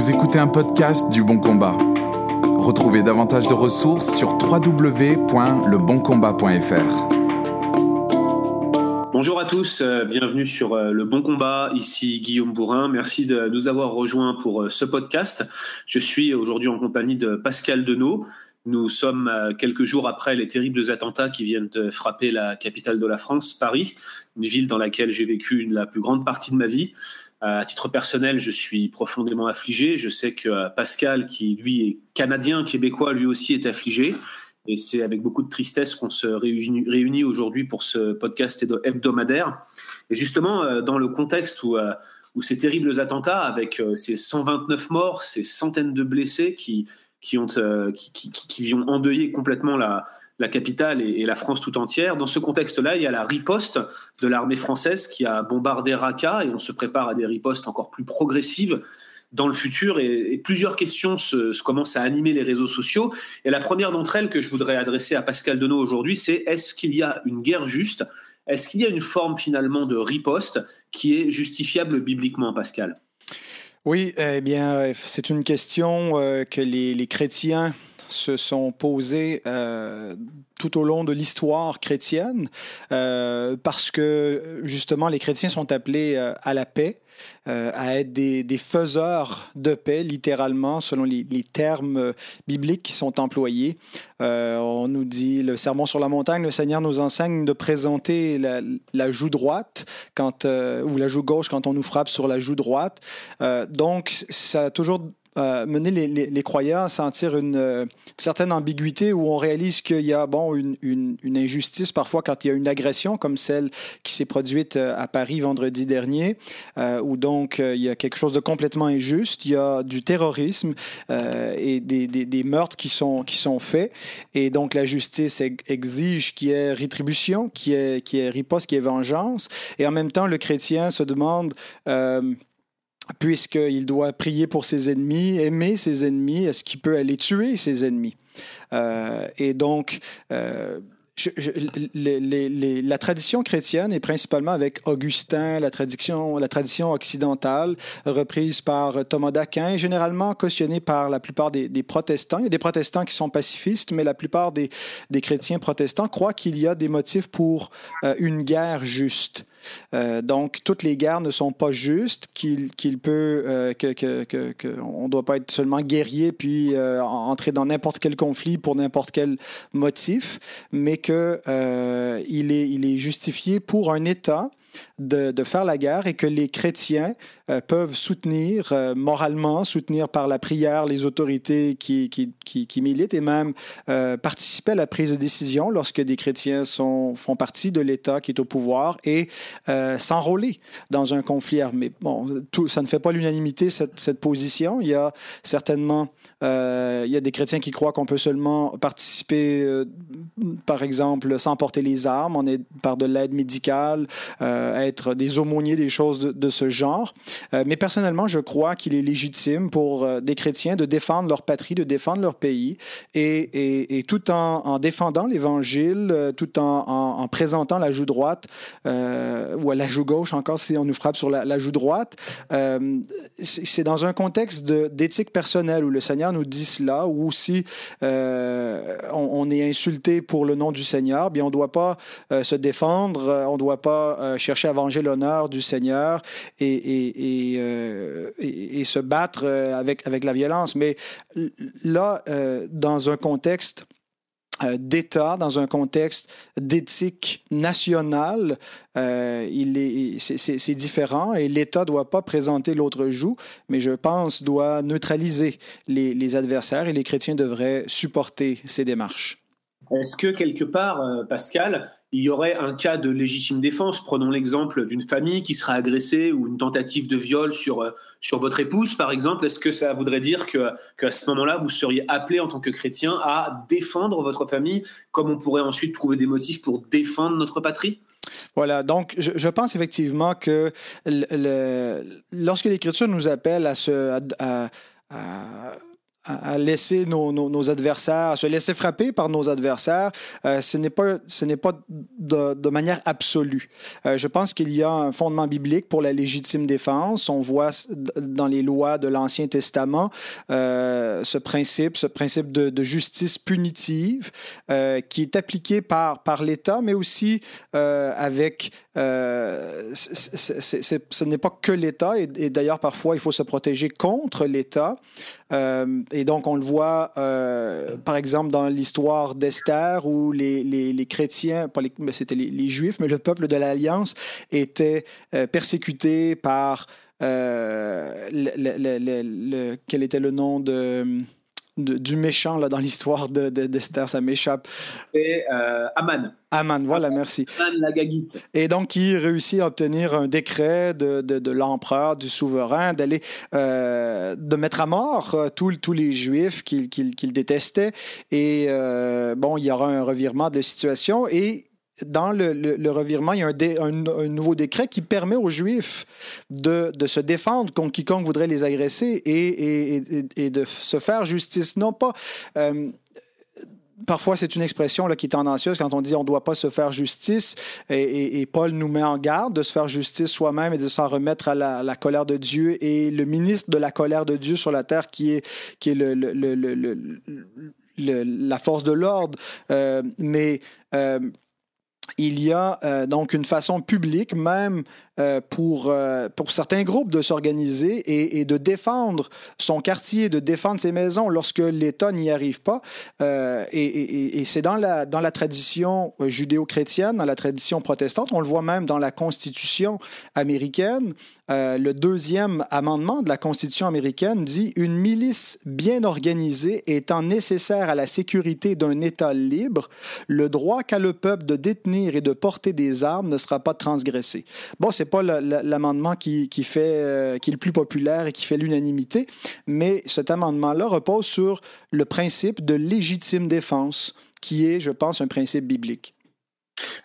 Vous écoutez un podcast du Bon Combat. Retrouvez davantage de ressources sur www.leboncombat.fr. Bonjour à tous, euh, bienvenue sur euh, Le Bon Combat. Ici Guillaume Bourrin. Merci de nous avoir rejoints pour euh, ce podcast. Je suis aujourd'hui en compagnie de Pascal Denot. Nous sommes quelques jours après les terribles attentats qui viennent de frapper la capitale de la France, Paris, une ville dans laquelle j'ai vécu la plus grande partie de ma vie. À titre personnel, je suis profondément affligé. Je sais que Pascal, qui lui est canadien, québécois, lui aussi est affligé. Et c'est avec beaucoup de tristesse qu'on se réunit, aujourd'hui pour ce podcast hebdomadaire. Et justement, euh, dans le contexte où, euh, ces terribles attentats, avec euh, ces 129 morts, ces centaines de blessés qui, qui, ont, qui, qui, qui ont endeuillé complètement la, la capitale et, la France tout entière. Dans ce contexte-là, il y a la riposte de l'armée française qui a bombardé Raqqa et on se prépare à des ripostes encore plus progressives dans le futur et, plusieurs questions se, commencent à animer les réseaux sociaux. Et la première d'entre elles que je voudrais adresser à Pascal Denot aujourd'hui, c'est est-ce qu'il y a une guerre juste? Est-ce qu'il y a une forme finalement de riposte qui est justifiable bibliquement, Pascal? Oui, eh bien, c'est une question euh, que les, les chrétiens se sont posées euh, tout au long de l'histoire chrétienne, euh, parce que justement les chrétiens sont appelés euh, à la paix, à être des, des, faiseurs de paix, littéralement, selon les, termes bibliques qui sont employés. on nous dit, le sermon sur la montagne, le Seigneur nous enseigne de présenter la, la joue droite quand, ou la joue gauche quand on nous frappe sur la joue droite. donc, ça a toujours euh, mener les, croyants à sentir une, euh, certaine ambiguïté où on réalise qu'il y a bon, une, injustice parfois quand il y a une agression comme celle qui s'est produite euh, à Paris vendredi dernier, où donc il y a quelque chose de complètement injuste, il y a du terrorisme et des, meurtres qui sont, qui sont faits. Et donc la justice exige qu'il y ait rétribution, qu'il y y ait riposte, qu'il y ait vengeance. Et en même temps, le chrétien se demande puisqu'il doit prier pour ses ennemis, aimer ses ennemis, est-ce qu'il peut aller tuer ses ennemis? Euh, et donc, euh, la tradition chrétienne, et principalement avec Augustin, la tradition, la tradition occidentale, reprise par Thomas d'Aquin, généralement cautionnée par la plupart des, protestants. Il y a des protestants qui sont pacifistes, mais la plupart des, chrétiens protestants croient qu'il y a des motifs pour euh, une guerre juste. Euh, donc, toutes les guerres ne sont pas justes, qu'il peut, euh, ne doit pas être seulement guerrier puis euh, entrer dans n'importe quel conflit pour n'importe quel motif, mais qu'il est, il est justifié pour un État de, faire la guerre et que les chrétiens euh, peuvent soutenir euh, moralement, soutenir par la prière les autorités qui, qui, militent et même euh, participer à la prise de décision lorsque des chrétiens sont, font partie de l'État qui est au pouvoir et s'enrôler dans un conflit armé. Bon, tout, ça ne fait pas l'unanimité, cette, cette, position. Il y a certainement il y a des chrétiens qui croient qu'on peut seulement participer, par exemple, sans porter les armes, on est par de l'aide médicale, être des aumôniers, des choses de, ce genre. Euh, mais personnellement, je crois qu'il est légitime pour euh, des chrétiens de défendre leur patrie, de défendre leur pays, et, tout en, en défendant l'Évangile, euh, tout en, en, présentant la joue droite, ou la joue gauche encore si on nous frappe sur la, joue droite. c'est dans un contexte d'éthique personnelle où le Seigneur nous dit cela, ou si on, est insulté pour le nom du Seigneur, bien on ne doit pas se défendre, on ne doit pas chercher à venger l'honneur du Seigneur et, et, et, euh, et, se battre euh, avec, avec la violence. Mais là, euh, dans un contexte d'État, dans un contexte d'éthique nationale, euh, c'est différent et l'État ne doit pas présenter l'autre joue, mais je pense doit neutraliser les, les, adversaires et les chrétiens devraient supporter ces démarches. Est-ce que quelque part, Pascal, il y aurait un cas de légitime défense. Prenons l'exemple d'une famille qui sera agressée ou une tentative de viol sur, euh, sur votre épouse, par exemple. Est-ce que ça voudrait dire que, qu'à ce moment-là, vous seriez appelé en tant que chrétien à défendre votre famille, comme on pourrait ensuite trouver des motifs pour défendre notre patrie? Voilà, donc je, pense effectivement que lorsque l'Écriture nous appelle à, se, à à laisser nos, adversaires, se laisser frapper par nos adversaires, euh, ce n'est pas, pas de, manière absolue. Euh, je pense qu'il y a un fondement biblique pour la légitime défense. On voit dans les lois de l'Ancien Testament euh, ce principe, ce principe de, justice punitive qui est appliqué par, par l'État, mais aussi avec... ce n'est pas que l'État, et, d'ailleurs parfois il faut se protéger contre l'État. Donc, on le voit, euh, par exemple, dans l'histoire d'Esther, où les, chrétiens, pas c'était les, juifs, mais le peuple de l'Alliance était euh, persécuté par, euh, quel était le nom de du méchant là, dans l'histoire d'Esther, de, ça m'échappe. Et euh, Aman. Aman, voilà, merci. Aman la Gaguite. Et donc, il réussit à obtenir un décret de, de, l'empereur, du souverain, d'aller, euh, de mettre à mort euh, tous, les Juifs qu'il qu détestait. Et euh, bon, il y aura un revirement de situation. Et dans le, revirement, il y a un, nouveau décret qui permet aux Juifs de, se défendre contre quiconque voudrait les agresser et, de se faire justice. Non pas. Euh, parfois, c'est une expression là, qui est tendancieuse quand on dit on ne doit pas se faire justice. Et, Paul nous met en garde de se faire justice soi-même et de s'en remettre à la, colère de Dieu. Et le ministre de la colère de Dieu sur la terre, qui est, la force de l'ordre. Euh, mais. Euh, il y a euh, donc une façon publique, même euh, pour, euh, pour certains groupes, de s'organiser et, de défendre son quartier, de défendre ses maisons lorsque l'État n'y arrive pas. Euh, et, et, c'est dans la, dans la tradition judéo-chrétienne, dans la tradition protestante, on le voit même dans la Constitution américaine. Le deuxième amendement de la Constitution américaine dit Une milice bien organisée étant nécessaire à la sécurité d'un État libre, le droit qu'a le peuple de détenir et de porter des armes ne sera pas transgressé. Bon, c'est pas l'amendement qui, qui, euh, qui est le plus populaire et qui fait l'unanimité, mais cet amendement-là repose sur le principe de légitime défense, qui est, je pense, un principe biblique.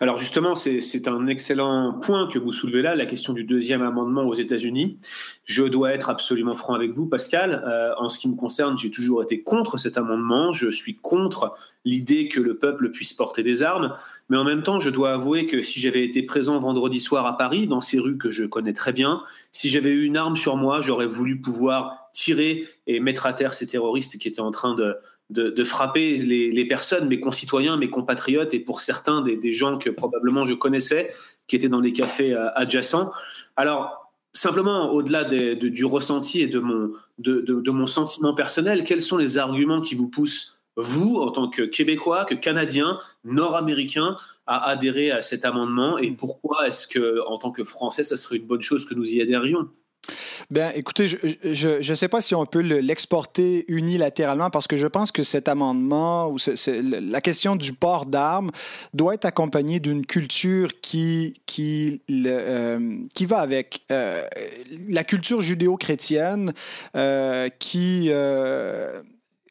Alors justement, c'est un excellent point que vous soulevez là, la question du deuxième amendement aux États-Unis. Je dois être absolument franc avec vous, Pascal. Euh, en ce qui me concerne, j'ai toujours été contre cet amendement. Je suis contre l'idée que le peuple puisse porter des armes. Mais en même temps, je dois avouer que si j'avais été présent vendredi soir à Paris, dans ces rues que je connais très bien, si j'avais eu une arme sur moi, j'aurais voulu pouvoir tirer et mettre à terre ces terroristes qui étaient en train de, de, de frapper les, les, personnes, mes concitoyens, mes compatriotes, et pour certains des, des, gens que probablement je connaissais, qui étaient dans les cafés euh, adjacents. Alors, simplement, au-delà de, du ressenti et de mon, de, de, mon sentiment personnel, quels sont les arguments qui vous poussent, vous, en tant que Québécois, que Canadien, Nord-Américain, à adhérer à cet amendement Et pourquoi est-ce que, en tant que Français, ça serait une bonne chose que nous y adhérions? Bien, écoutez, je ne sais pas si on peut l'exporter unilatéralement parce que je pense que cet amendement ou la question du port d'armes doit être accompagnée d'une culture qui, qui, euh, qui va avec euh, la culture judéo-chrétienne euh, qui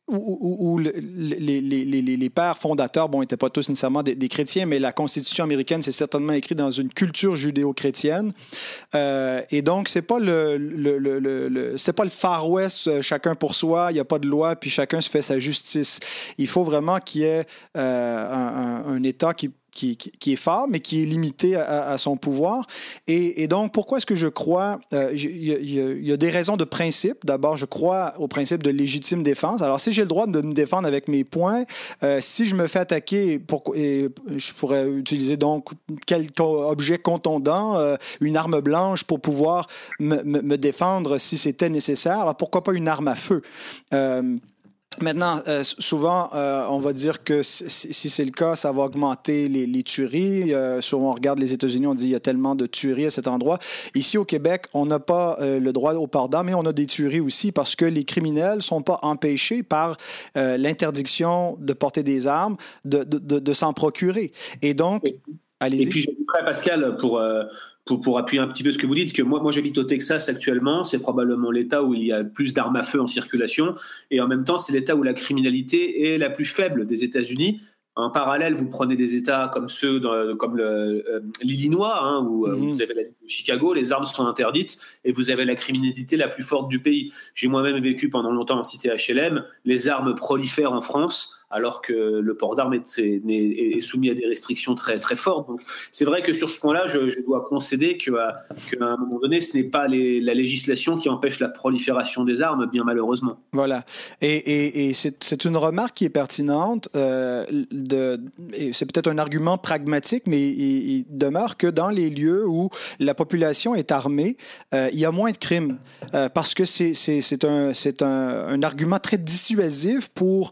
où, les, pères fondateurs, bon, n'étaient pas tous nécessairement des, chrétiens, mais la Constitution américaine, c'est certainement écrit dans une culture judéo-chrétienne. Euh, et donc, c'est pas le, c'est pas le Far West, euh, chacun pour soi, il n'y a pas de loi, puis chacun se fait sa justice. Il faut vraiment qu'il y ait euh, un État qui qui, est fort, mais qui est limité à, son pouvoir. Et, donc, pourquoi est-ce que je crois Il y, a des raisons de principe. D'abord, je crois au principe de légitime défense. Alors, si j'ai le droit de me défendre avec mes points, euh, si je me fais attaquer, pour, je pourrais utiliser donc quel objet contondant, euh, une arme blanche pour pouvoir me défendre si c'était nécessaire. Alors, pourquoi pas une arme à feu? Euh, Maintenant, euh, souvent, euh, on va dire que si, si c'est le cas, ça va augmenter les, les tueries. Euh, souvent, on regarde les États-Unis, on dit il y a tellement de tueries à cet endroit. Ici, au Québec, on n'a pas euh, le droit au d'armes, mais on a des tueries aussi parce que les criminels ne sont pas empêchés par l'interdiction de porter des armes, de, de, de, de s'en procurer. Et donc, allez-y. Et puis, j'ajouterais, Pascal, pour pour, pour, appuyer un petit peu ce que vous dites, que moi, moi j'habite au Texas actuellement, c'est probablement l'État où il y a plus d'armes à feu en circulation, et en même temps, c'est l'État où la criminalité est la plus faible des États-Unis. en parallèle, vous prenez des États comme ceux, comme euh, l'Illinois, hein, où mhm. vous avez la Chicago, les armes sont interdites et vous avez la criminalité la plus forte du pays. J'ai moi-même vécu pendant longtemps en cité HLM. Les armes prolifèrent en France alors que le port d'armes est, soumis à des restrictions très, très fortes. Donc, c'est vrai que sur ce point-là, je, dois concéder qu'à un moment donné, ce n'est pas la législation qui empêche la prolifération des armes, bien malheureusement. Voilà. Et, c'est une remarque qui est pertinente. Euh, c'est peut-être un argument pragmatique, mais il, demeure que dans les lieux où la population est armée, euh, il y a moins de crimes. Euh, parce que c'est un, argument très dissuasif pour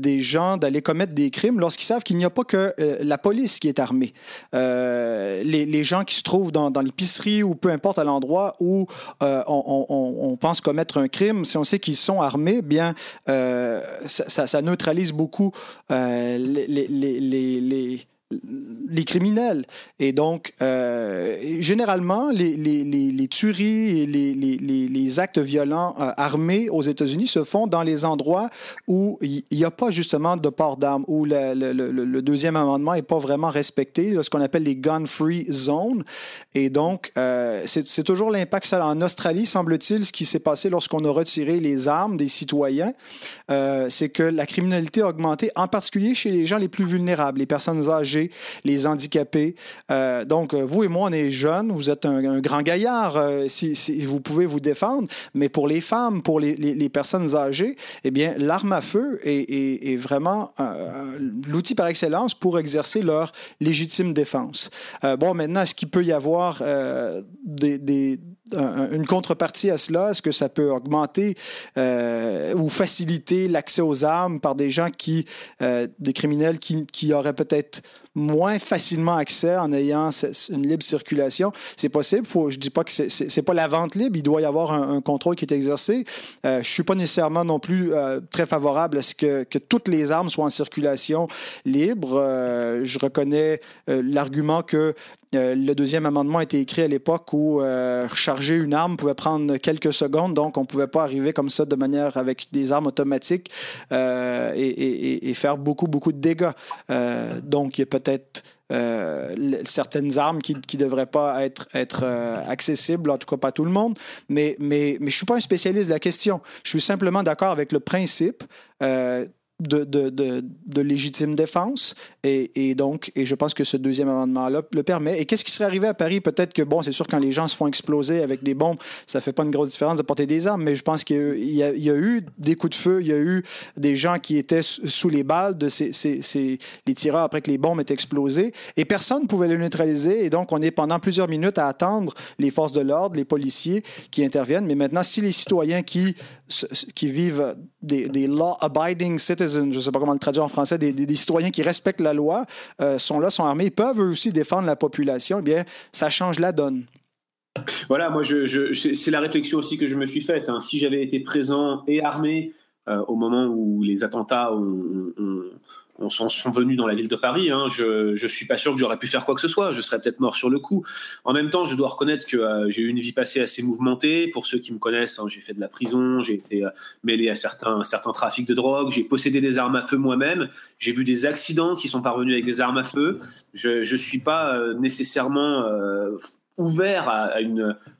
des gens d'aller commettre des crimes lorsqu'ils savent qu'il n'y a pas que euh, la police qui est armée. Euh, les, gens qui se trouvent dans, l'épicerie ou peu importe à l'endroit où euh, on, pense commettre un crime, si on sait qu'ils sont armés, bien, ça, neutralise beaucoup les, les les criminels. Et donc, euh, généralement, les, les, les, tueries et les, actes violents euh, armés aux États-Unis se font dans les endroits où il n'y a pas justement de port d'armes, où le, deuxième amendement n'est pas vraiment respecté, ce qu'on appelle les gun-free zones. Et donc, euh, c'est toujours l'impact. En Australie, semble-t-il, ce qui s'est passé lorsqu'on a retiré les armes des citoyens, c'est que la criminalité a augmenté, en particulier chez les gens les plus vulnérables, les personnes âgées les handicapés. Euh, donc, euh, vous et moi, on est jeunes, vous êtes un, grand gaillard, euh, si, vous pouvez vous défendre, mais pour les femmes, pour les, personnes âgées, eh bien, l'arme à feu est, vraiment l'outil par excellence pour exercer leur légitime défense. bon, maintenant, est-ce qu'il peut y avoir des, une contrepartie à cela? Est-ce que ça peut augmenter ou faciliter l'accès aux armes par des gens qui, des criminels qui, qui auraient peut-être moins facilement accès en ayant une libre circulation? C'est possible. Je dis pas que c'est pas la vente libre. Il doit y avoir un, contrôle qui est exercé. Euh, je suis pas nécessairement non plus euh, très favorable à ce que, toutes les armes soient en circulation libre. Euh, je reconnais euh, l'argument que le deuxième amendement a été écrit à l'époque où recharger une arme pouvait prendre quelques secondes, donc on ne pouvait pas arriver comme ça de manière avec des armes automatiques et, et, faire beaucoup, beaucoup de dégâts. donc, il y a peut peut-être euh, certaines armes qui ne devraient pas être, euh, accessibles, en tout cas pas tout le monde. Mais, je ne suis pas un spécialiste de la question. Je suis simplement d'accord avec le principe. Euh, de, de, de, légitime défense. Et, et, donc, et je pense que ce deuxième amendement-là le permet. Et qu'est-ce qui serait arrivé à Paris? Peut-être que, bon, c'est sûr, quand les gens se font exploser avec des bombes, ça fait pas une grosse différence de porter des armes, mais je pense qu'il y, a, y a eu des coups de feu, il y a eu des gens qui étaient sous les balles de ces, ces, ces, les tireurs après que les bombes étaient explosées, et personne ne pouvait les neutraliser. Et donc, on est pendant plusieurs minutes à attendre les forces de l'ordre, les policiers qui interviennent. Mais maintenant, si les citoyens qui, qui vivent des, law-abiding citizens, je ne sais pas comment le traduire en français, des, citoyens qui respectent la loi, euh, sont là, sont armés, peuvent eux aussi défendre la population, eh bien, ça change la donne. Voilà, moi, c'est la réflexion aussi que je me suis faite. Hein. Si j'avais été présent et armé euh, au moment où les attentats ont, on s'en sont venus dans la ville de Paris. Hein. Je ne suis pas sûr que j'aurais pu faire quoi que ce soit. Je serais peut-être mort sur le coup. En même temps, je dois reconnaître que euh, j'ai eu une vie passée assez mouvementée. Pour ceux qui me connaissent, hein, j'ai fait de la prison, j'ai été euh, mêlé à certains, certains trafics de drogue, j'ai possédé des armes à feu moi-même, j'ai vu des accidents qui sont parvenus avec des armes à feu. Je ne suis pas euh, nécessairement ouvert à,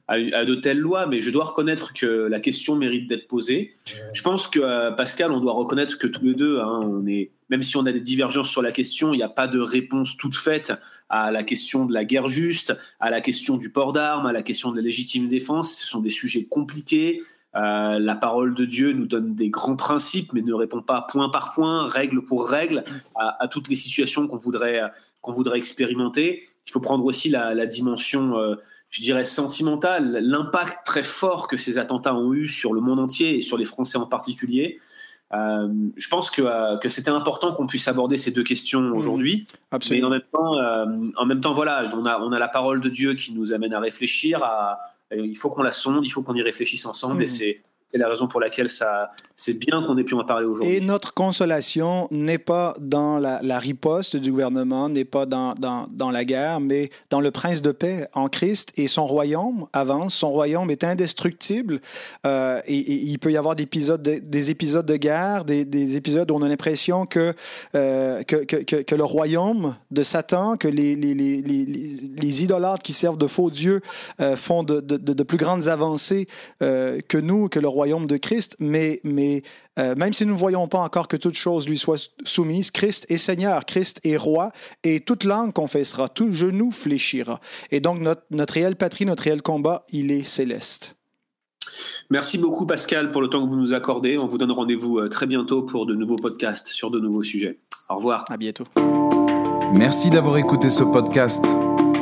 à, de telles lois, mais je dois reconnaître que la question mérite d'être posée. Je pense que, euh, Pascal, on doit reconnaître que tous les deux, hein, on est, même si on a des divergences sur la question, il n'y a pas de réponse toute faite à la question de la guerre juste, à la question du port d'armes, à la question de la légitime défense. Ce sont des sujets compliqués. Euh, la parole de Dieu nous donne des grands principes, mais ne répond pas point par point, règle pour règle, à, toutes les situations qu'on voudrait, qu'on voudrait expérimenter il faut prendre aussi la, dimension, euh, je dirais, sentimentale, l'impact très fort que ces attentats ont eu sur le monde entier et sur les Français en particulier. Euh, je pense que, euh, que c'était important qu'on puisse aborder ces deux questions mmh. aujourd'hui. Mais en même temps, en même temps, voilà, on a, on a la parole de Dieu qui nous amène à réfléchir. À, il faut qu'on la sonde, il faut qu'on y réfléchisse ensemble. Et mmh. c'est c'est la raison pour laquelle ça, c'est bien qu'on ait pu en parler aujourd'hui. Et notre consolation n'est pas dans la, riposte du gouvernement, n'est pas dans, dans, dans, la guerre, mais dans le prince de paix en Christ. Et son royaume avance, son royaume est indestructible. Euh, et, il peut y avoir des épisodes de, des épisodes de guerre, des, des, épisodes où on a l'impression que, euh, que, que, que, le royaume de Satan, que les, les, les, les idolâtres qui servent de faux dieux euh, font de, de, de, plus grandes avancées que nous, que le royaume de Christ, mais, mais euh, même si nous ne voyons pas encore que toute chose lui soit soumise, Christ est Seigneur, Christ est roi, et toute langue confessera, tout genou fléchira. Et donc notre, notre réelle patrie, notre réel combat, il est céleste. Merci beaucoup Pascal pour le temps que vous nous accordez. On vous donne rendez-vous euh, très bientôt pour de nouveaux podcasts sur de nouveaux sujets. Au revoir. À bientôt. Merci d'avoir écouté ce podcast.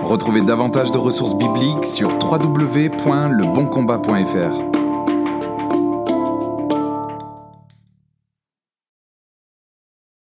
Retrouvez davantage de ressources bibliques sur www.leboncombat.fr.